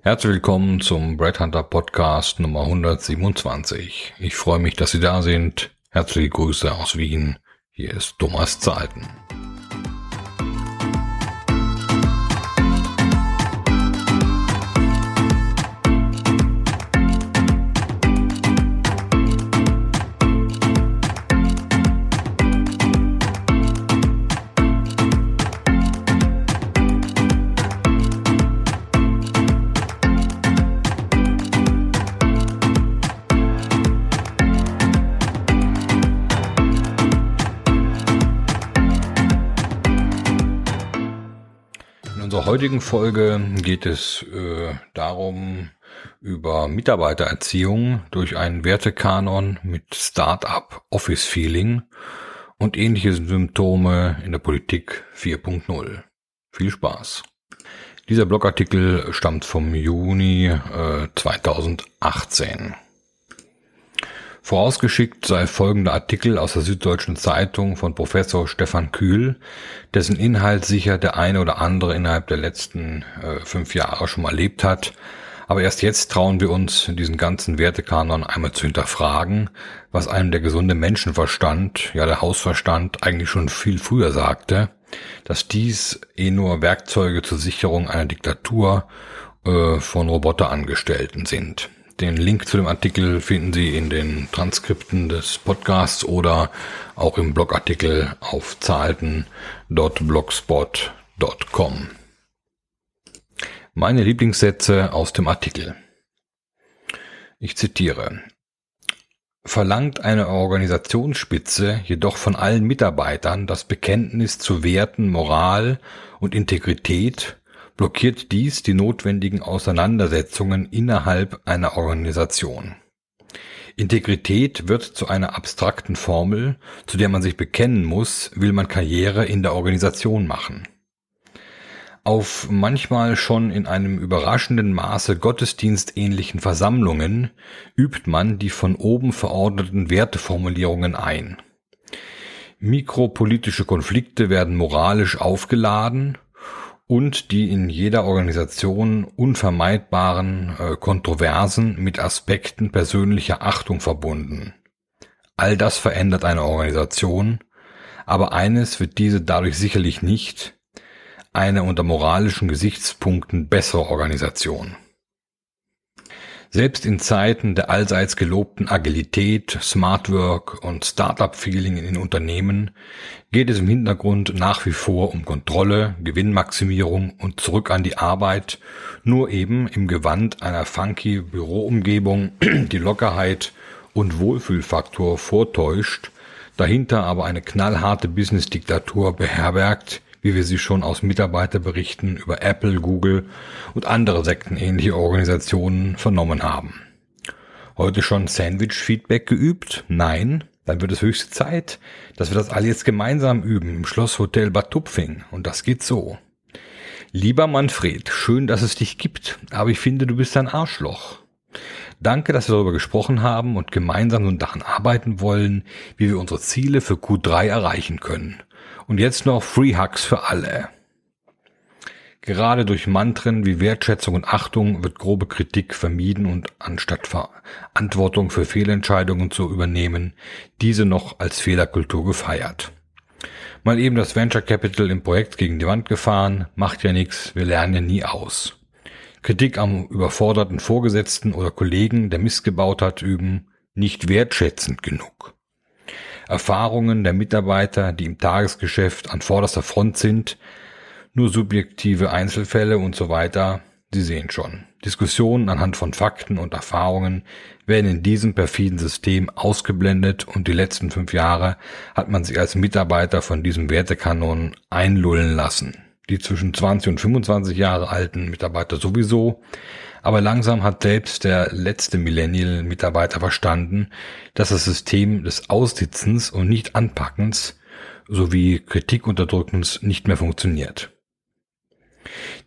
Herzlich willkommen zum Brad Hunter Podcast Nummer 127. Ich freue mich, dass Sie da sind. Herzliche Grüße aus Wien. Hier ist Thomas Zeiten. Heutigen Folge geht es äh, darum, über Mitarbeitererziehung durch einen Wertekanon mit Startup Office Feeling und ähnliche Symptome in der Politik 4.0. Viel Spaß. Dieser Blogartikel stammt vom Juni äh, 2018. Vorausgeschickt sei folgender Artikel aus der Süddeutschen Zeitung von Professor Stefan Kühl, dessen Inhalt sicher der eine oder andere innerhalb der letzten äh, fünf Jahre schon mal erlebt hat. Aber erst jetzt trauen wir uns, diesen ganzen Wertekanon einmal zu hinterfragen, was einem der gesunde Menschenverstand, ja der Hausverstand eigentlich schon viel früher sagte, dass dies eh nur Werkzeuge zur Sicherung einer Diktatur äh, von Roboterangestellten sind. Den Link zu dem Artikel finden Sie in den Transkripten des Podcasts oder auch im Blogartikel auf zahlten.blogspot.com. Meine Lieblingssätze aus dem Artikel. Ich zitiere. Verlangt eine Organisationsspitze jedoch von allen Mitarbeitern das Bekenntnis zu Werten, Moral und Integrität blockiert dies die notwendigen Auseinandersetzungen innerhalb einer Organisation. Integrität wird zu einer abstrakten Formel, zu der man sich bekennen muss, will man Karriere in der Organisation machen. Auf manchmal schon in einem überraschenden Maße gottesdienstähnlichen Versammlungen übt man die von oben verordneten Werteformulierungen ein. Mikropolitische Konflikte werden moralisch aufgeladen und die in jeder Organisation unvermeidbaren äh, Kontroversen mit Aspekten persönlicher Achtung verbunden. All das verändert eine Organisation, aber eines wird diese dadurch sicherlich nicht, eine unter moralischen Gesichtspunkten bessere Organisation. Selbst in Zeiten der allseits gelobten Agilität, Smart Work und Startup-Feeling in Unternehmen geht es im Hintergrund nach wie vor um Kontrolle, Gewinnmaximierung und zurück an die Arbeit, nur eben im Gewand einer funky Büroumgebung, die Lockerheit und Wohlfühlfaktor vortäuscht, dahinter aber eine knallharte Business-Diktatur beherbergt, wie wir sie schon aus Mitarbeiterberichten über Apple, Google und andere sektenähnliche Organisationen vernommen haben. Heute schon Sandwich-Feedback geübt? Nein. Dann wird es höchste Zeit, dass wir das alle jetzt gemeinsam üben im Schlosshotel Bad Tupfing. Und das geht so. Lieber Manfred, schön, dass es dich gibt, aber ich finde, du bist ein Arschloch. Danke, dass wir darüber gesprochen haben und gemeinsam nun daran arbeiten wollen, wie wir unsere Ziele für Q3 erreichen können. Und jetzt noch Free Hugs für alle. Gerade durch Mantren wie Wertschätzung und Achtung wird grobe Kritik vermieden und anstatt Verantwortung für Fehlentscheidungen zu übernehmen, diese noch als Fehlerkultur gefeiert. Mal eben das Venture Capital im Projekt gegen die Wand gefahren, macht ja nichts, wir lernen ja nie aus. Kritik am überforderten Vorgesetzten oder Kollegen, der Mist gebaut hat, üben, nicht wertschätzend genug. Erfahrungen der Mitarbeiter, die im Tagesgeschäft an vorderster Front sind, nur subjektive Einzelfälle und so weiter. Sie sehen schon. Diskussionen anhand von Fakten und Erfahrungen werden in diesem perfiden System ausgeblendet und die letzten fünf Jahre hat man sich als Mitarbeiter von diesem Wertekanon einlullen lassen. Die zwischen 20 und 25 Jahre alten Mitarbeiter sowieso, aber langsam hat selbst der letzte Millennial-Mitarbeiter verstanden, dass das System des Aussitzens und nicht Anpackens sowie Kritikunterdrückens nicht mehr funktioniert.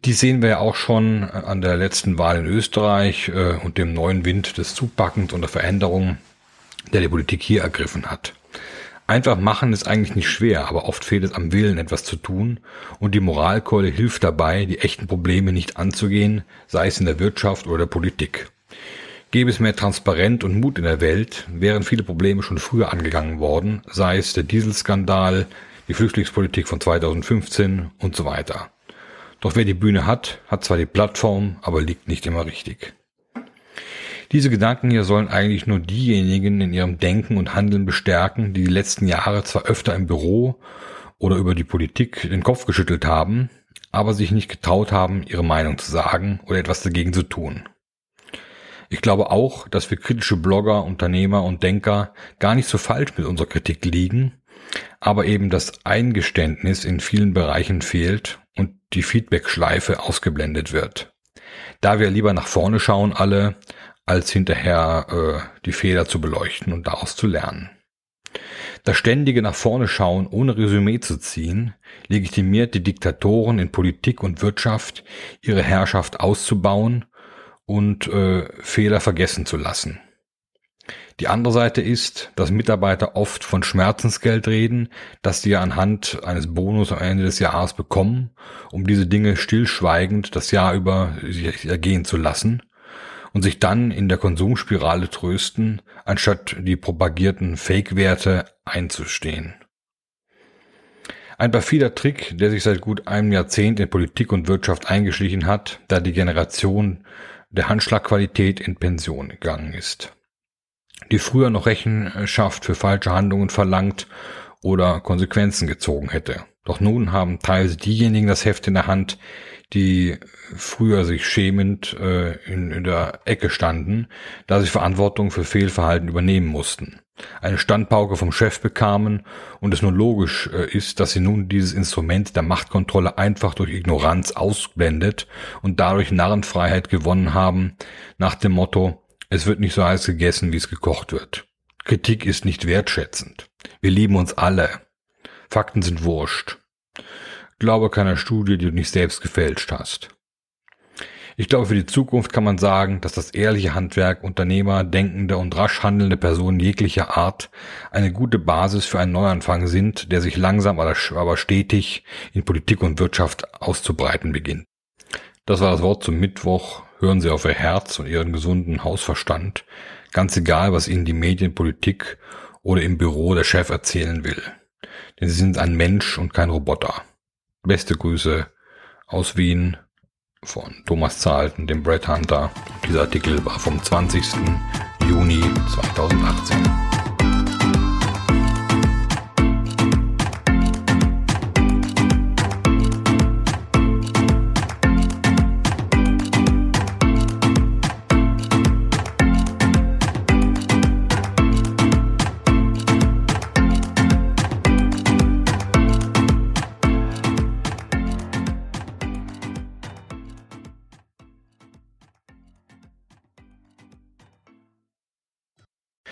Die sehen wir ja auch schon an der letzten Wahl in Österreich äh, und dem neuen Wind des Zupackens und der Veränderung, der die Politik hier ergriffen hat. Einfach machen ist eigentlich nicht schwer, aber oft fehlt es am Willen, etwas zu tun und die Moralkeule hilft dabei, die echten Probleme nicht anzugehen, sei es in der Wirtschaft oder der Politik. Gäbe es mehr Transparenz und Mut in der Welt, wären viele Probleme schon früher angegangen worden, sei es der Dieselskandal, die Flüchtlingspolitik von 2015 und so weiter. Doch wer die Bühne hat, hat zwar die Plattform, aber liegt nicht immer richtig. Diese Gedanken hier sollen eigentlich nur diejenigen in ihrem Denken und Handeln bestärken, die die letzten Jahre zwar öfter im Büro oder über die Politik den Kopf geschüttelt haben, aber sich nicht getraut haben, ihre Meinung zu sagen oder etwas dagegen zu tun. Ich glaube auch, dass wir kritische Blogger, Unternehmer und Denker gar nicht so falsch mit unserer Kritik liegen, aber eben das Eingeständnis in vielen Bereichen fehlt und die Feedback-Schleife ausgeblendet wird. Da wir lieber nach vorne schauen alle, als hinterher äh, die Fehler zu beleuchten und daraus zu lernen. Das ständige nach vorne schauen, ohne Resümee zu ziehen, legitimiert die Diktatoren in Politik und Wirtschaft, ihre Herrschaft auszubauen und äh, Fehler vergessen zu lassen. Die andere Seite ist, dass Mitarbeiter oft von Schmerzensgeld reden, das sie anhand eines Bonus am Ende des Jahres bekommen, um diese Dinge stillschweigend das Jahr über sich ergehen zu lassen und sich dann in der Konsumspirale trösten, anstatt die propagierten Fake-Werte einzustehen. Ein perfider Trick, der sich seit gut einem Jahrzehnt in Politik und Wirtschaft eingeschlichen hat, da die Generation der Handschlagqualität in Pension gegangen ist. Die früher noch Rechenschaft für falsche Handlungen verlangt oder Konsequenzen gezogen hätte. Doch nun haben teils diejenigen das Heft in der Hand, die früher sich schämend äh, in, in der Ecke standen, da sie Verantwortung für Fehlverhalten übernehmen mussten. Eine Standpauke vom Chef bekamen und es nur logisch äh, ist, dass sie nun dieses Instrument der Machtkontrolle einfach durch Ignoranz ausblendet und dadurch Narrenfreiheit gewonnen haben, nach dem Motto, es wird nicht so heiß gegessen, wie es gekocht wird. Kritik ist nicht wertschätzend. Wir lieben uns alle. Fakten sind wurscht. Glaube keiner Studie, die du nicht selbst gefälscht hast. Ich glaube, für die Zukunft kann man sagen, dass das ehrliche Handwerk Unternehmer, denkende und rasch handelnde Personen jeglicher Art eine gute Basis für einen Neuanfang sind, der sich langsam aber stetig in Politik und Wirtschaft auszubreiten beginnt. Das war das Wort zum Mittwoch. Hören Sie auf Ihr Herz und Ihren gesunden Hausverstand, ganz egal, was Ihnen die Medienpolitik oder im Büro der Chef erzählen will denn sie sind ein Mensch und kein Roboter. Beste Grüße aus Wien von Thomas Zahlten, dem Brett Hunter. Dieser Artikel war vom 20. Juni 2018.